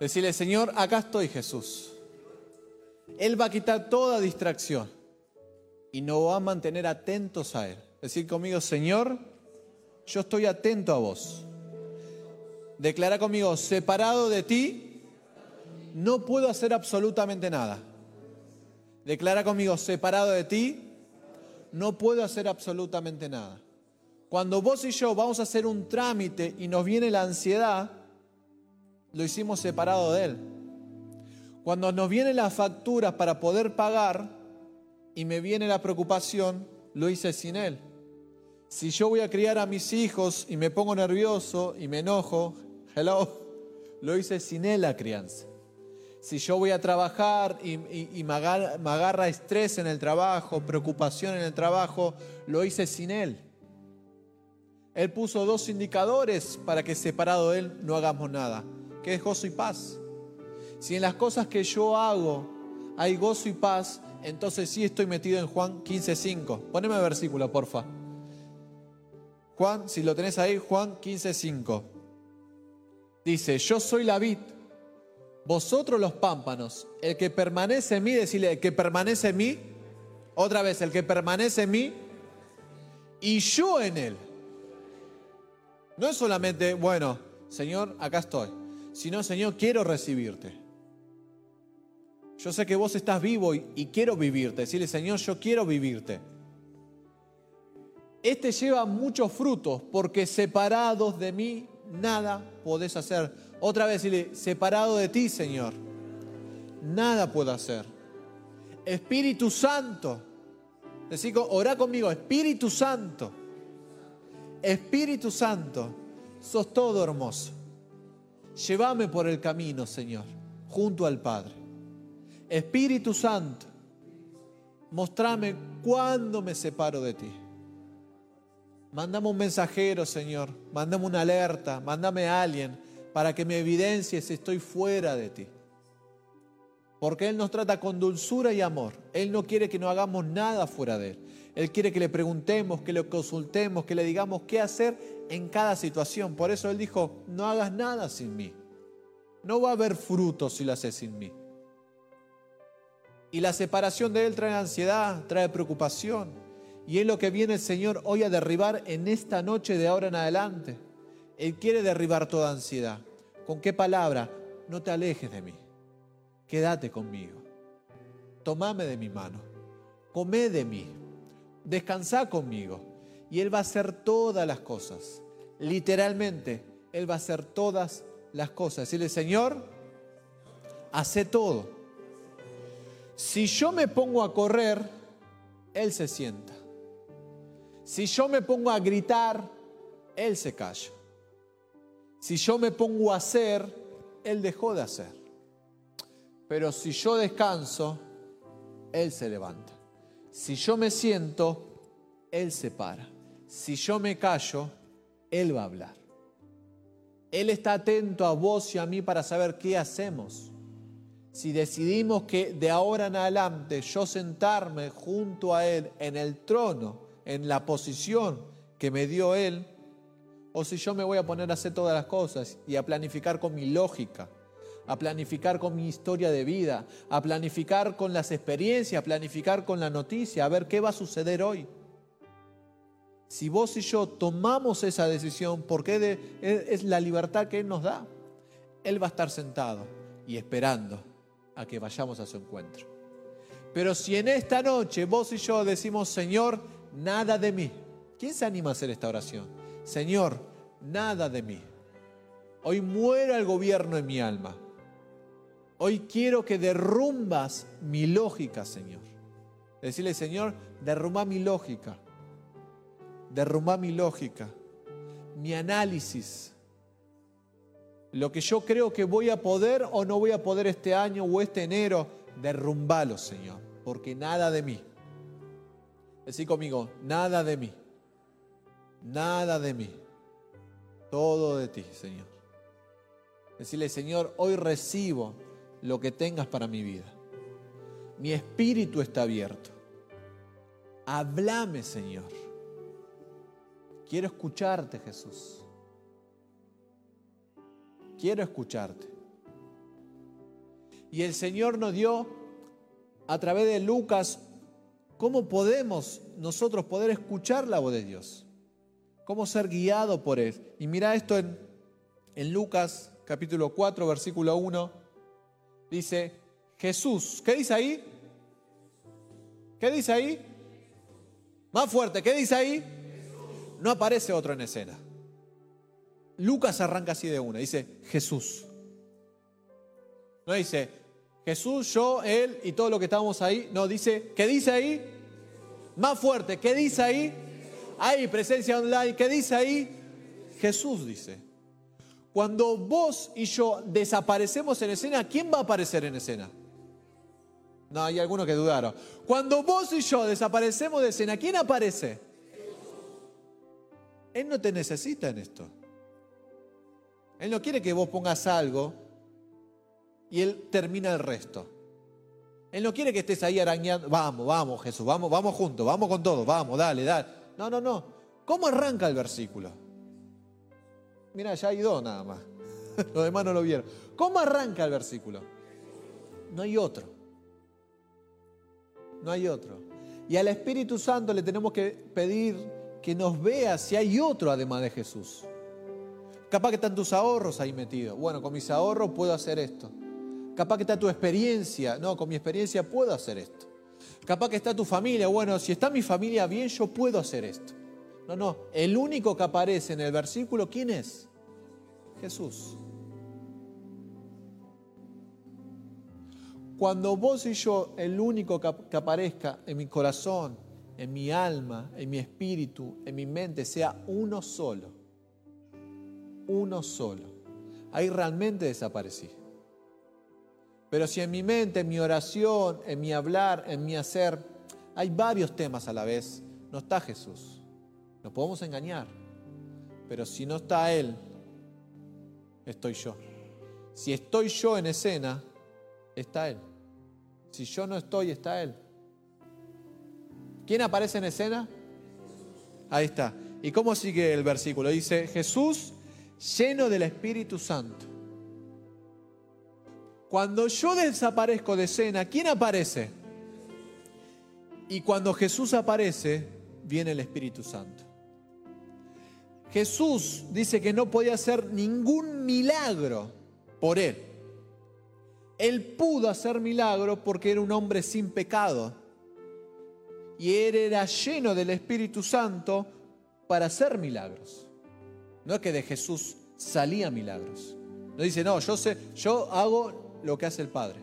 Decirle, Señor, acá estoy Jesús. Él va a quitar toda distracción y nos va a mantener atentos a Él. Decir conmigo, Señor, yo estoy atento a vos. Declara conmigo, separado de ti, no puedo hacer absolutamente nada. Declara conmigo, separado de ti, no puedo hacer absolutamente nada. Cuando vos y yo vamos a hacer un trámite y nos viene la ansiedad, lo hicimos separado de Él. Cuando nos vienen las facturas para poder pagar y me viene la preocupación, lo hice sin Él. Si yo voy a criar a mis hijos y me pongo nervioso y me enojo, hello, lo hice sin Él la crianza. Si yo voy a trabajar y, me, agarra, me agarra estrés en el trabajo, preocupación en el trabajo, lo hice sin Él. Él puso dos indicadores para que separado de Él no hagamos nada que es gozo y paz. Si en las cosas que yo hago hay gozo y paz, entonces sí estoy metido en Juan 15.5. Poneme el versículo, porfa. Juan, si lo tenés ahí, Juan 15.5. Dice, yo soy la vid, vosotros los pámpanos. El que permanece en mí, decirle, el que permanece en mí, otra vez, el que permanece en mí, y yo en él. No es solamente, bueno, Señor, acá estoy sino Señor, quiero recibirte. Yo sé que vos estás vivo y, quiero vivirte. Decirle, Señor, yo quiero vivirte. Este lleva muchos frutos porque separados de mí nada podés hacer. Otra vez decirle, separado de ti, Señor, nada puedo hacer. Espíritu Santo, decir, orá conmigo, Espíritu Santo, Espíritu Santo, sos todo hermoso. Llévame por el camino, Señor, junto al Padre. Espíritu Santo, mostrame cuándo me separo de ti. Mándame un mensajero, Señor. Mándame una alerta. Mándame a alguien para que me evidencie si estoy fuera de ti. Porque Él nos trata con dulzura y amor. Él no quiere que no hagamos nada fuera de Él. Él quiere que le preguntemos, que le consultemos, que le digamos qué hacer en cada situación. Por eso Él dijo, no hagas nada sin mí. No va a haber fruto si lo haces sin mí. Y la separación de Él trae ansiedad, trae preocupación. Y es lo que viene el Señor hoy a derribar en esta noche de ahora en adelante. Él quiere derribar toda ansiedad. ¿Con qué palabra? No te alejes de mí. Quédate conmigo. Tomame de mi mano. Come de mí. Descansa conmigo y Él va a hacer todas las cosas. Literalmente, Él va a hacer todas las cosas. Decirle, Señor, hace todo. Si yo me pongo a correr, Él se sienta. Si yo me pongo a gritar, Él se calla. Si yo me pongo a hacer, Él dejó de hacer. Pero si yo descanso, Él se levanta. Si yo me siento, Él se para si yo me callo, Él va a hablar. Él está atento a vos y a mí para saber qué hacemos. Si decidimos que de ahora en adelante yo sentarme junto a Él en el trono, en la posición que me dio Él, o si yo me voy a poner a hacer todas las cosas y a planificar con mi lógica, a planificar con mi historia de vida, a planificar con las experiencias, a planificar con la noticia, a ver qué va a suceder hoy. Si vos y yo tomamos esa decisión, porque es la libertad que Él nos da, Él va a estar sentado y esperando a que vayamos a su encuentro. Pero si en esta noche vos y yo decimos, Señor, nada de mí, ¿quién se anima a hacer esta oración? Señor, nada de mí. Hoy muera el gobierno en mi alma. Hoy quiero que derrumbas mi lógica, Señor. Decirle, Señor, derrumba mi lógica derrumba mi lógica, mi análisis, lo que yo creo que voy a poder o no voy a poder este año o este enero, derrumbalo, Señor, porque nada de mí. Decí conmigo, nada de mí, nada de mí, todo de ti, Señor. Decirle, Señor, hoy recibo lo que tengas para mi vida. Mi espíritu está abierto. Háblame, Señor. Quiero escucharte, Jesús. Quiero escucharte. Y el Señor nos dio a través de Lucas cómo podemos nosotros poder escuchar la voz de Dios. Cómo ser guiado por Él. Y mira esto en, en Lucas capítulo 4, versículo 1. Dice, Jesús, ¿qué dice ahí? ¿Qué dice ahí? Más fuerte, ¿qué dice ahí? No aparece otro en escena. Lucas arranca así de una, dice Jesús. No dice Jesús, yo, él y todo lo que estábamos ahí. No, dice, ¿qué dice ahí? Más fuerte, ¿qué dice ahí? Ahí, presencia online, ¿qué dice ahí? Jesús dice. Cuando vos y yo desaparecemos en escena, ¿quién va a aparecer en escena? No, hay algunos que dudaron. Cuando vos y yo desaparecemos de escena, ¿quién aparece? Él no te necesita en esto. Él no quiere que vos pongas algo y Él termina el resto. Él no quiere que estés ahí arañando. Vamos, vamos, Jesús, vamos, vamos juntos, vamos con todo, vamos, dale, dale. No, no, no. ¿Cómo arranca el versículo? Mira, ya hay dos nada más. Los demás no lo vieron. ¿Cómo arranca el versículo? No hay otro. No hay otro. Y al Espíritu Santo le tenemos que pedir que nos vea si hay otro además de Jesús. Capaz que están tus ahorros ahí metidos. Bueno, con mis ahorros puedo hacer esto. Capaz que está tu experiencia. No, con mi experiencia puedo hacer esto. Capaz que está tu familia. Bueno, si está mi familia bien, yo puedo hacer esto. No, no. El único que aparece en el versículo, ¿quién es? Jesús. Cuando vos y yo, el único que aparezca en mi corazón, en mi alma, en mi espíritu, en mi mente, sea uno solo uno solo. Ahí realmente desaparecí. Pero si en mi mente, en mi oración, en mi hablar, en mi hacer, hay varios temas a la vez, no está Jesús. Nos podemos engañar. Pero si no está Él, estoy yo. Si estoy yo en escena, está Él. Si yo no estoy, está Él. ¿Quién aparece en escena? Ahí está. ¿Y cómo sigue el versículo? Dice, Jesús lleno del Espíritu Santo. Cuando yo desaparezco de escena, ¿quién aparece? Y cuando Jesús aparece, viene el Espíritu Santo. Jesús dice que no podía hacer ningún milagro por él. Él pudo hacer milagro porque era un hombre sin pecado. Y él era lleno del Espíritu Santo para hacer milagros. No es que de Jesús salían milagros. No dice, no, yo sé, yo hago lo que hace el Padre.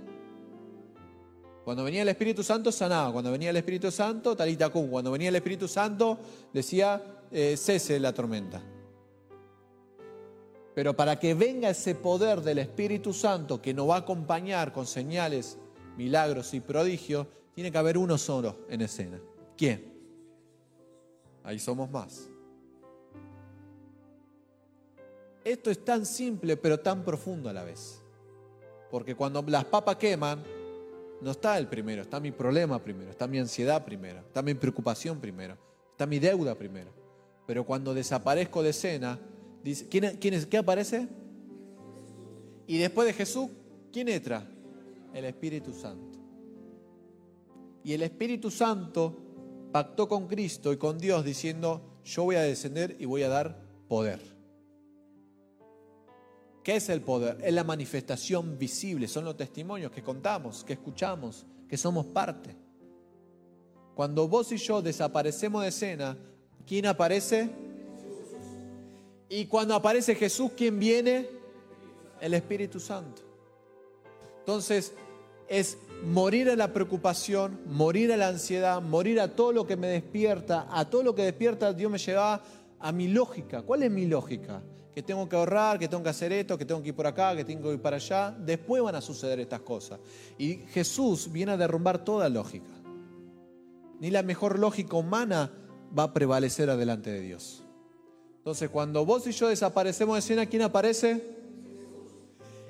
Cuando venía el Espíritu Santo sanaba, cuando venía el Espíritu Santo talita cum, cuando venía el Espíritu Santo decía eh, cese la tormenta. Pero para que venga ese poder del Espíritu Santo que nos va a acompañar con señales, milagros y prodigios, tiene que haber uno solo en escena. ¿Quién? Ahí somos más. Esto es tan simple pero tan profundo a la vez. Porque cuando las papas queman, no está el primero, está mi problema primero, está mi ansiedad primero, está mi preocupación primero, está mi deuda primero. Pero cuando desaparezco de escena, dice, ¿quién, quién es, ¿qué aparece? Y después de Jesús, ¿quién entra? El Espíritu Santo. Y el Espíritu Santo pactó con Cristo y con Dios diciendo, yo voy a descender y voy a dar poder. ¿Qué es el poder? Es la manifestación visible, son los testimonios que contamos, que escuchamos, que somos parte. Cuando vos y yo desaparecemos de escena, ¿quién aparece? Y cuando aparece Jesús, ¿quién viene? El Espíritu Santo. Entonces, es morir a la preocupación, morir a la ansiedad, morir a todo lo que me despierta, a todo lo que despierta, Dios me lleva a mi lógica. ¿Cuál es mi lógica? que tengo que ahorrar, que tengo que hacer esto, que tengo que ir por acá, que tengo que ir para allá. Después van a suceder estas cosas. Y Jesús viene a derrumbar toda lógica. Ni la mejor lógica humana va a prevalecer adelante de Dios. Entonces, cuando vos y yo desaparecemos de escena, ¿quién aparece?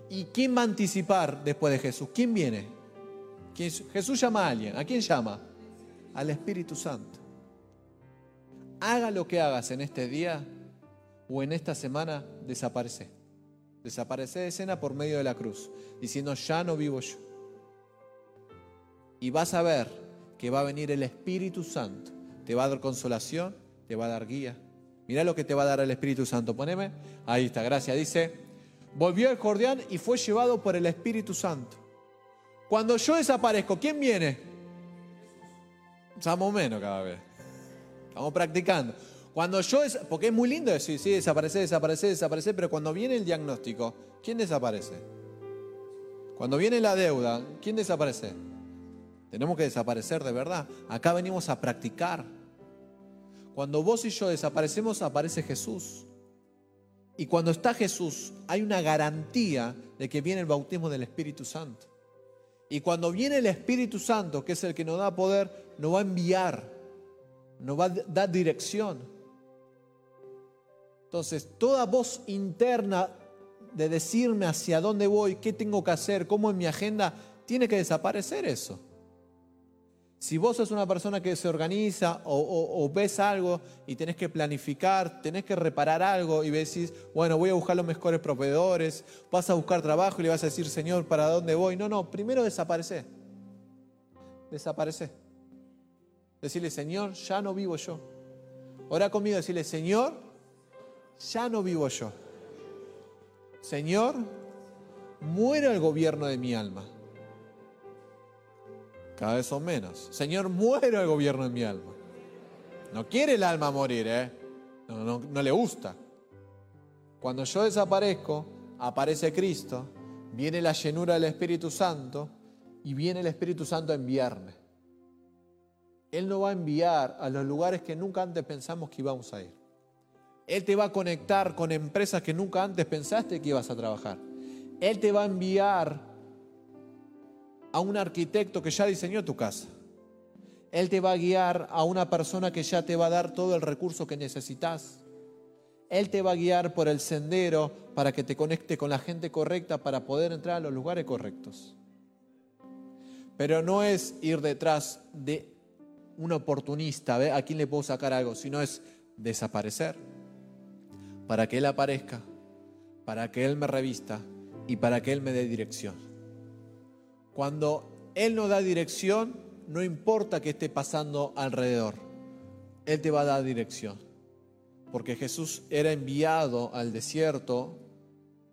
¿Y quién va a anticipar después de Jesús? ¿Quién viene? Jesús llama a alguien. ¿A quién llama? Al Espíritu Santo. Haga lo que hagas en este día, o en esta semana desaparece. Desaparece de escena por medio de la cruz, diciendo, ya no vivo yo. Y vas a ver que va a venir el Espíritu Santo. Te va a dar consolación, te va a dar guía. Mira lo que te va a dar el Espíritu Santo. Poneme. Ahí está, gracias. Dice, volvió el Jordán y fue llevado por el Espíritu Santo. Cuando yo desaparezco, ¿quién viene? Estamos menos cada vez. Estamos practicando. Cuando yo, porque es muy lindo decir, sí, desaparece, desaparece, desaparece, pero cuando viene el diagnóstico, ¿quién desaparece? Cuando viene la deuda, ¿quién desaparece? Tenemos que desaparecer de verdad. Acá venimos a practicar. Cuando vos y yo desaparecemos, aparece Jesús. Y cuando está Jesús, hay una garantía de que viene el bautismo del Espíritu Santo. Y cuando viene el Espíritu Santo, que es el que nos da poder, nos va a enviar, nos va a dar dirección. Entonces, toda voz interna de decirme hacia dónde voy, qué tengo que hacer, cómo en mi agenda, tiene que desaparecer eso. Si vos sos una persona que se organiza o, ves algo y tenés que planificar, tenés que reparar algo y decís, bueno, voy a buscar los mejores proveedores, vas a buscar trabajo y le vas a decir, Señor, ¿para dónde voy? No, no, primero desaparece. Desaparece. Decirle, Señor, ya no vivo yo. Ora conmigo, decirle, Señor, ya no vivo yo. Señor, muero el gobierno de mi alma. Cada vez son menos. Señor, muero el gobierno en mi alma. No quiere el alma morir, ¿eh? No, no, le gusta. Cuando yo desaparezco, aparece Cristo, viene la llenura del Espíritu Santo y viene el Espíritu Santo a enviarme. Él no va a enviar a los lugares que nunca antes pensamos que íbamos a ir. Él te va a conectar con empresas que nunca antes pensaste que ibas a trabajar. Él te va a enviar a un arquitecto que ya diseñó tu casa. Él te va a guiar a una persona que ya te va a dar todo el recurso que necesitas. Él te va a guiar por el sendero para que te conecte con la gente correcta para poder entrar a los lugares correctos. Pero no es ir detrás de un oportunista, a quién le puedo sacar algo, sino es desaparecer para que Él aparezca, para que Él me revista y para que Él me dé dirección. Cuando Él nos da dirección, no importa qué esté pasando alrededor, Él te va a dar dirección. Porque Jesús era enviado al desierto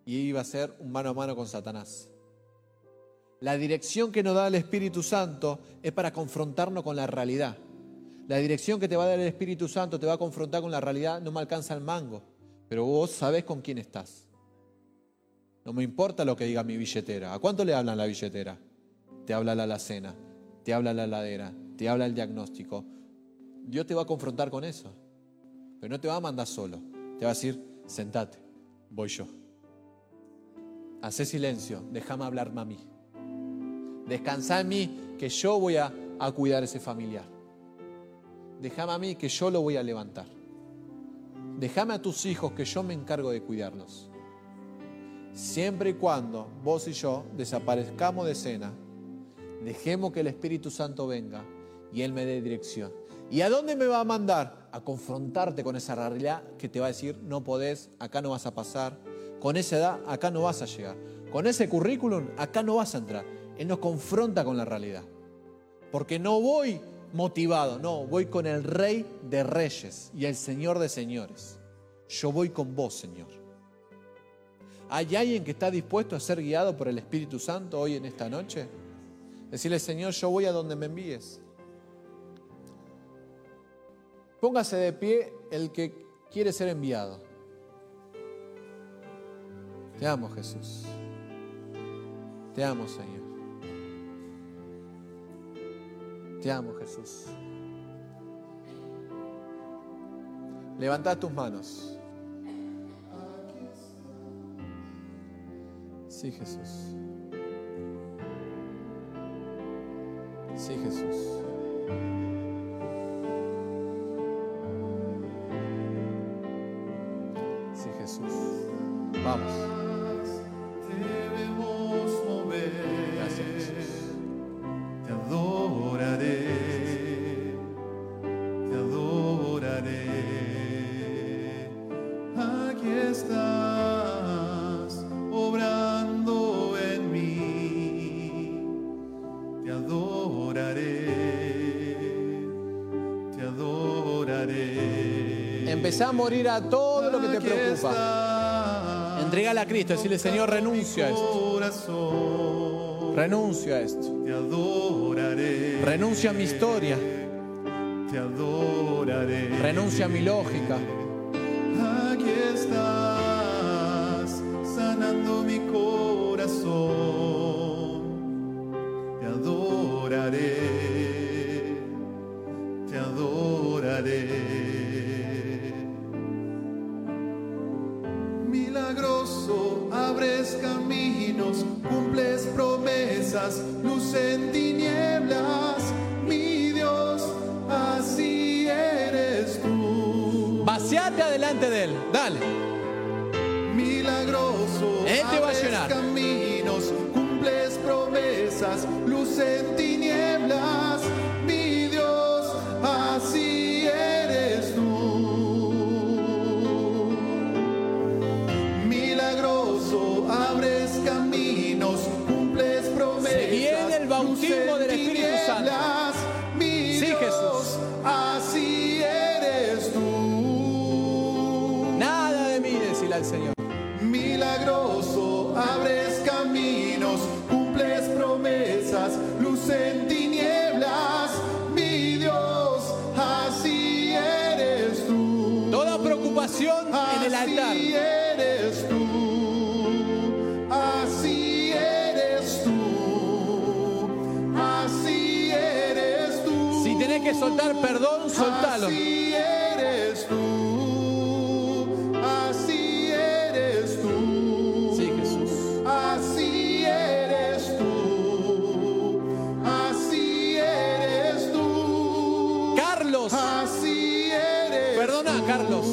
y iba a ser un mano a mano con Satanás. La dirección que nos da el Espíritu Santo es para confrontarnos con la realidad. La dirección que te va a dar el Espíritu Santo te va a confrontar con la realidad, no me alcanza el mango, pero vos sabés con quién estás. No me importa lo que diga mi billetera. ¿A cuánto le hablan la billetera? Te habla la alacena, te habla la ladera, te habla el diagnóstico. Dios te va a confrontar con eso, pero no te va a mandar solo. Te va a decir, sentate, voy yo. Hacé silencio, déjame hablarme a mí. Descansa en mí, que yo voy a, a cuidar ese familiar. Déjame a mí, que yo lo voy a levantar. Déjame a tus hijos, que yo me encargo de cuidarlos. Siempre y cuando vos y yo desaparezcamos de escena, Dejemos que el Espíritu Santo venga y Él me dé dirección. ¿Y a dónde me va a mandar? A confrontarte con esa realidad que te va a decir, no podés, acá no vas a pasar. Con esa edad, acá no vas a llegar. Con ese currículum, acá no vas a entrar. Él nos confronta con la realidad. Porque no voy motivado, no, voy con el Rey de Reyes y el Señor de Señores. Yo voy con vos, Señor. ¿Hay alguien que está dispuesto a ser guiado por el Espíritu Santo hoy en esta noche? Decirle, Señor, yo voy a donde me envíes. Póngase de pie el que quiere ser enviado. Te amo, Jesús. Te amo, Señor. Te amo, Jesús. Levanta tus manos. Sí, Jesús. Sí, Jesús. Empezá a morir a todo lo que te preocupa. Entregala a Cristo, decirle, Señor, renuncio a esto. Renuncio a esto. te adoraré. Renuncio a mi historia. Te adoraré. Renuncio a mi lógica. Vaciate adelante de Él. Dale. Milagroso, Él te va a llenar. caminos, cumples promesas, luz en tinieblas. Que soltar perdón, soltalo. Así eres tú, así eres tú. Sí, Jesús. Así eres tú, así eres tú, Carlos. así eres. Perdona, tú. Carlos.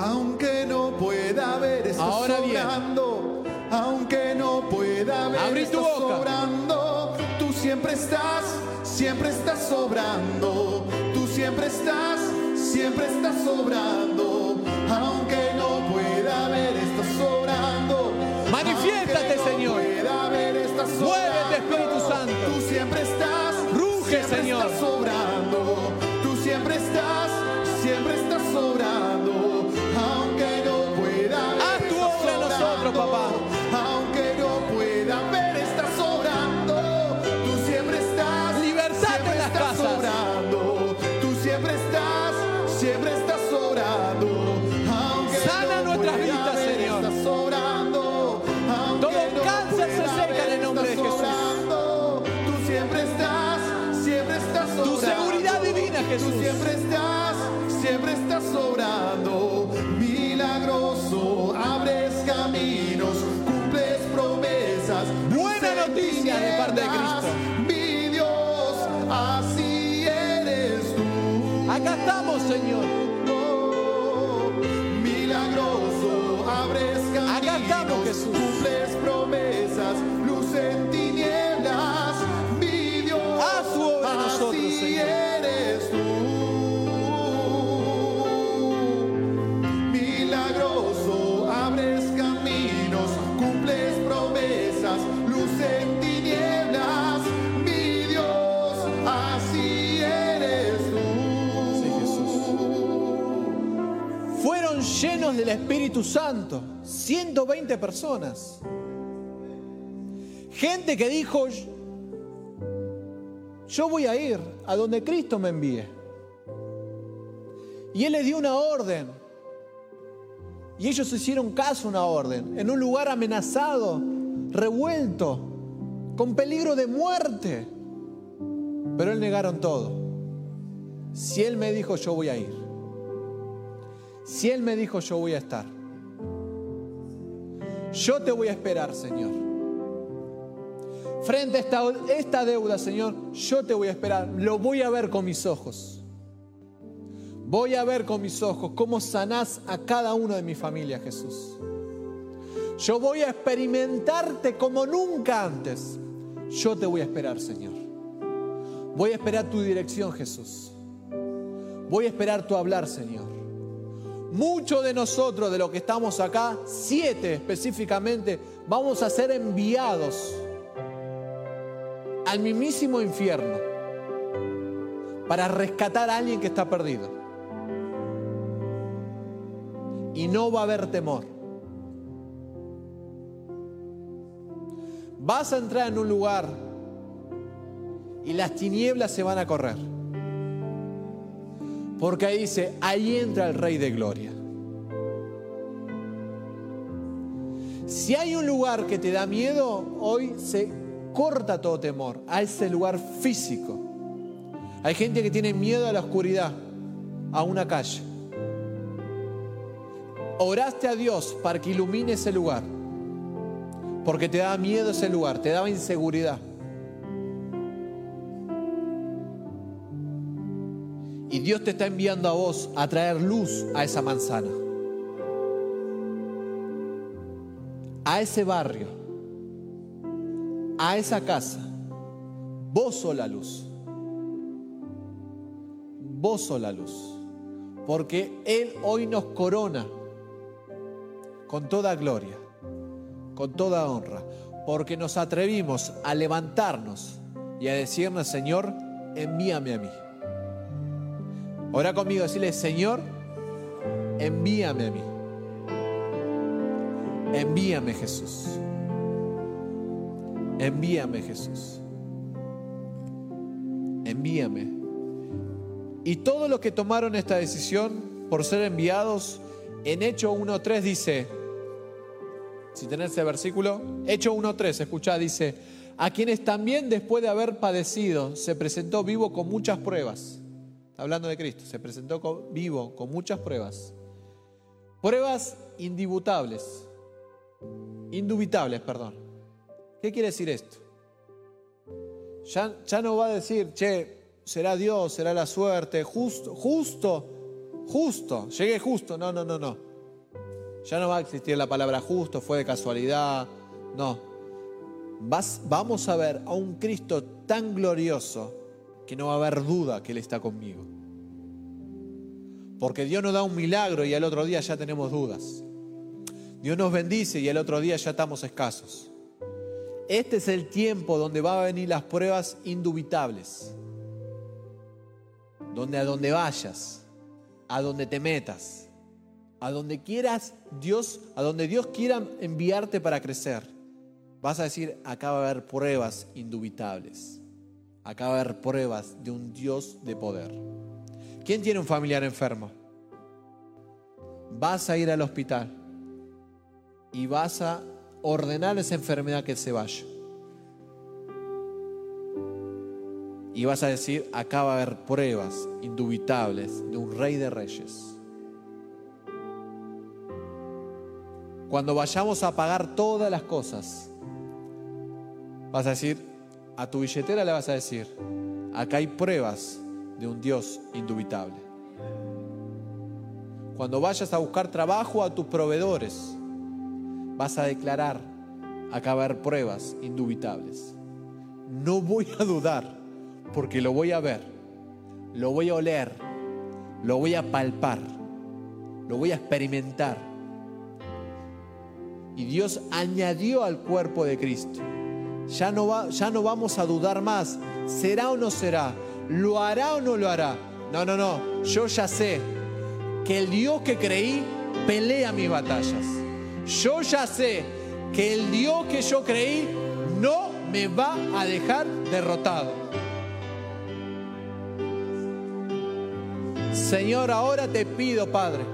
Aunque no pueda ver, estás Ahora bien. Siempre estás, siempre estás sobrando. Tú siempre estás, siempre estás sobrando. Aunque no pueda ver, estás sobrando. Manifiéstate, no Señor. pueda ver, estás Muévete, sobrando. Espíritu Santo. Tú siempre estás, Ruge, siempre Señor. estás sobrando. Tú siempre estás, siempre estás cumples promesas, luz en tinieblas, mi Dios, obra nosotros, así Señor. eres tú. Milagroso, abres caminos, cumples promesas, luz en tinieblas, mi Dios, así eres tú. Sí, Fueron llenos del Espíritu Santo. 120 personas. Gente que dijo, yo voy a ir a donde Cristo me envíe. Y Él les dio una orden. Y ellos hicieron caso a una orden. En un lugar amenazado, revuelto, con peligro de muerte. Pero Él negaron todo. Si Él me dijo, yo voy a ir. Si Él me dijo, yo voy a estar. Yo te voy a esperar, Señor. Frente a esta, deuda, Señor, yo te voy a esperar. Lo voy a ver con mis ojos. Voy a ver con mis ojos cómo sanás a cada uno de mi familia, Jesús. Yo voy a experimentarte como nunca antes. Yo te voy a esperar, Señor. Voy a esperar tu dirección, Jesús. Voy a esperar tu hablar, Señor. Muchos de nosotros, de los que estamos acá, siete específicamente, vamos a ser enviados al mismísimo infierno para rescatar a alguien que está perdido. Y no va a haber temor. Vas a entrar en un lugar y las tinieblas se van a correr. Porque ahí dice, ahí entra el Rey de Gloria. Si hay un lugar que te da miedo, hoy se corta todo temor a ese lugar físico. Hay gente que tiene miedo a la oscuridad, a una calle. Oraste a Dios para que ilumine ese lugar, porque te daba miedo ese lugar, te daba inseguridad. Y Dios te está enviando a vos a traer luz a esa manzana. a ese barrio, a esa casa, vos sos la luz. Vos sos la luz. Porque Él hoy nos corona con toda gloria, con toda honra. Porque nos atrevimos a levantarnos y a decirnos, Señor, envíame a mí. Ora conmigo, decirle, Señor, envíame a mí. Envíame Jesús. Envíame Jesús. Envíame. Y todos los que tomaron esta decisión por ser enviados, en Hecho 1.3 dice, si tenés ese versículo, Hecho 1.3, escuchá, dice, a quienes también después de haber padecido se presentó vivo con muchas pruebas. Hablando de Cristo, se presentó vivo con muchas pruebas. Pruebas indibutables indubitables, perdón. ¿Qué quiere decir esto? Ya, ya no va a decir, che, será Dios, será la suerte, justo, justo, justo, llegué justo. No, no, no, no. Ya no va a existir la palabra justo, fue de casualidad. No. Vas, vamos a ver a un Cristo tan glorioso que no va a haber duda que Él está conmigo. Porque Dios nos da un milagro y al otro día ya tenemos dudas. Dios nos bendice y el otro día ya estamos escasos. Este es el tiempo donde van a venir las pruebas indubitables. Donde a donde vayas, a donde te metas, a donde quieras Dios, a donde Dios quiera enviarte para crecer, vas a decir, acá va a haber pruebas indubitables. Acá va a haber pruebas de un Dios de poder. ¿Quién tiene un familiar enfermo? Vas a ir al hospital y vas a ordenar esa enfermedad que se vaya. Y vas a decir, acá va a haber pruebas indubitables de un rey de reyes. Cuando vayamos a pagar todas las cosas, vas a decir, a tu billetera le vas a decir, acá hay pruebas de un Dios indubitable. Cuando vayas a buscar trabajo a tus proveedores, vas a declarar, acá va a haber pruebas indubitables. No voy a dudar, porque lo voy a ver, lo voy a oler, lo voy a palpar, lo voy a experimentar. Y Dios añadió al cuerpo de Cristo. Ya no, va, ya no vamos a dudar más. ¿Será o no será? ¿Lo hará o no lo hará? No, no, no. Yo ya sé que el Dios que creí pelea mis batallas yo ya sé que el Dios que yo creí no me va a dejar derrotado. Señor, ahora te pido, Padre,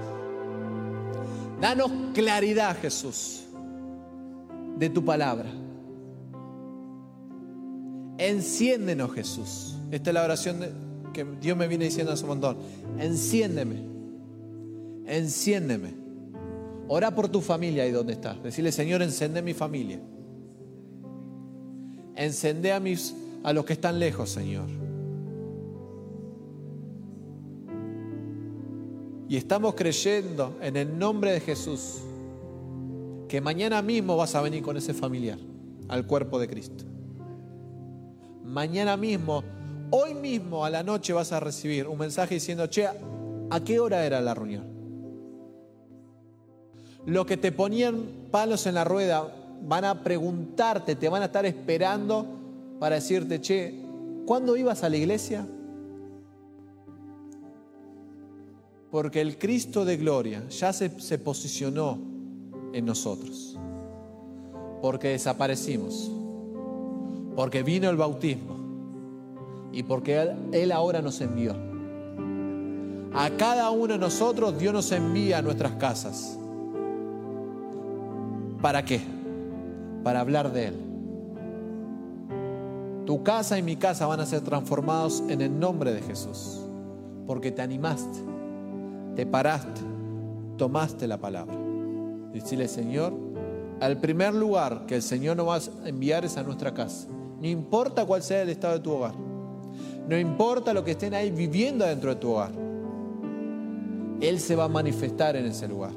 danos claridad, Jesús, de tu palabra. Enciéndenos, Jesús. Esta es la oración que Dios me viene diciendo hace un montón. Enciéndeme. Enciéndeme. Ora por tu familia ahí donde estás. Decirle, Señor, encende mi familia. Encende a, mis, a los que están lejos, Señor. Y estamos creyendo en el nombre de Jesús que mañana mismo vas a venir con ese familiar al cuerpo de Cristo. Mañana mismo, hoy mismo a la noche vas a recibir un mensaje diciendo, che, ¿a qué hora era la reunión? Los que te ponían palos en la rueda van a preguntarte, te van a estar esperando para decirte, che, ¿cuándo ibas a la iglesia? Porque el Cristo de gloria ya se, se posicionó en nosotros. Porque desaparecimos. Porque vino el bautismo. Y porque Él, ahora nos envió. A cada uno de nosotros Dios nos envía a nuestras casas. ¿Para qué? Para hablar de Él. Tu casa y mi casa van a ser transformados en el nombre de Jesús. Porque te animaste, te paraste, tomaste la palabra. Decirle, Señor, al primer lugar que el Señor nos va a enviar es a nuestra casa. No importa cuál sea el estado de tu hogar. No importa lo que estén ahí viviendo dentro de tu hogar. Él se va a manifestar en ese lugar.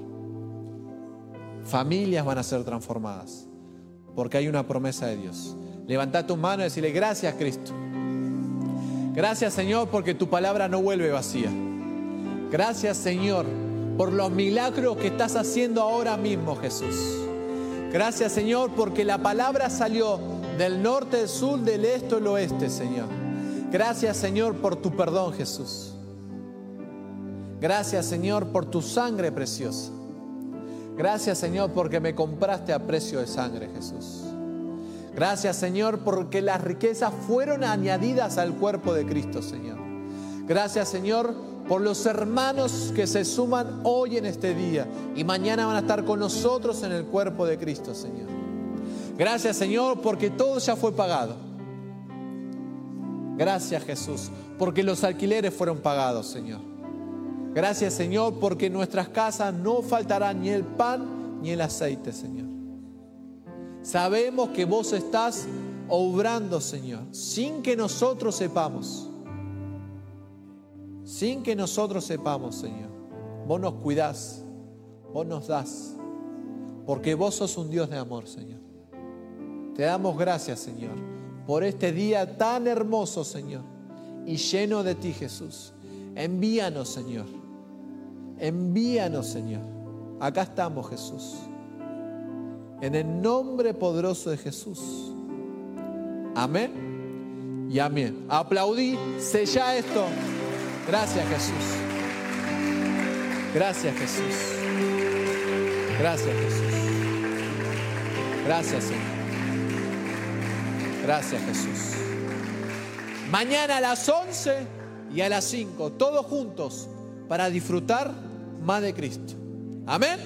Familias van a ser transformadas. Porque hay una promesa de Dios. Levanta tu mano y decirle, gracias Cristo. Gracias Señor porque tu palabra no vuelve vacía. Gracias Señor por los milagros que estás haciendo ahora mismo Jesús. Gracias Señor porque la palabra salió del norte, del sur, del este, del oeste Señor. Gracias Señor por tu perdón Jesús. Gracias Señor por tu sangre preciosa. Gracias Señor porque me compraste a precio de sangre Jesús. Gracias Señor porque las riquezas fueron añadidas al cuerpo de Cristo Señor. Gracias Señor por los hermanos que se suman hoy en este día y mañana van a estar con nosotros en el cuerpo de Cristo Señor. Gracias Señor porque todo ya fue pagado. Gracias Jesús porque los alquileres fueron pagados Señor. Gracias Señor porque en nuestras casas no faltará ni el pan ni el aceite Señor. Sabemos que vos estás obrando, Señor, sin que nosotros sepamos. Sin que nosotros sepamos, Señor. Vos nos cuidás, vos nos das, porque vos sos un Dios de amor, Señor. Te damos gracias, Señor, por este día tan hermoso, Señor, y lleno de ti, Jesús. Envíanos, Señor. Envíanos, Señor. Acá estamos, Jesús. En el nombre poderoso de Jesús. Amén y amén. Aplaudí, sella esto. Gracias Jesús. Gracias Jesús. Gracias Jesús. Gracias Señor. Gracias Jesús. Mañana a las 11 y a las 5, todos juntos, para disfrutar más de Cristo. Amén.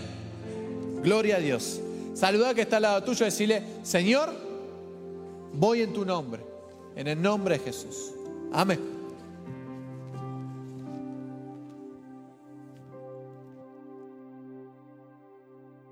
Gloria a Dios. Saluda que está al lado tuyo y decirle, Señor, voy en tu nombre, en el nombre de Jesús. Amén.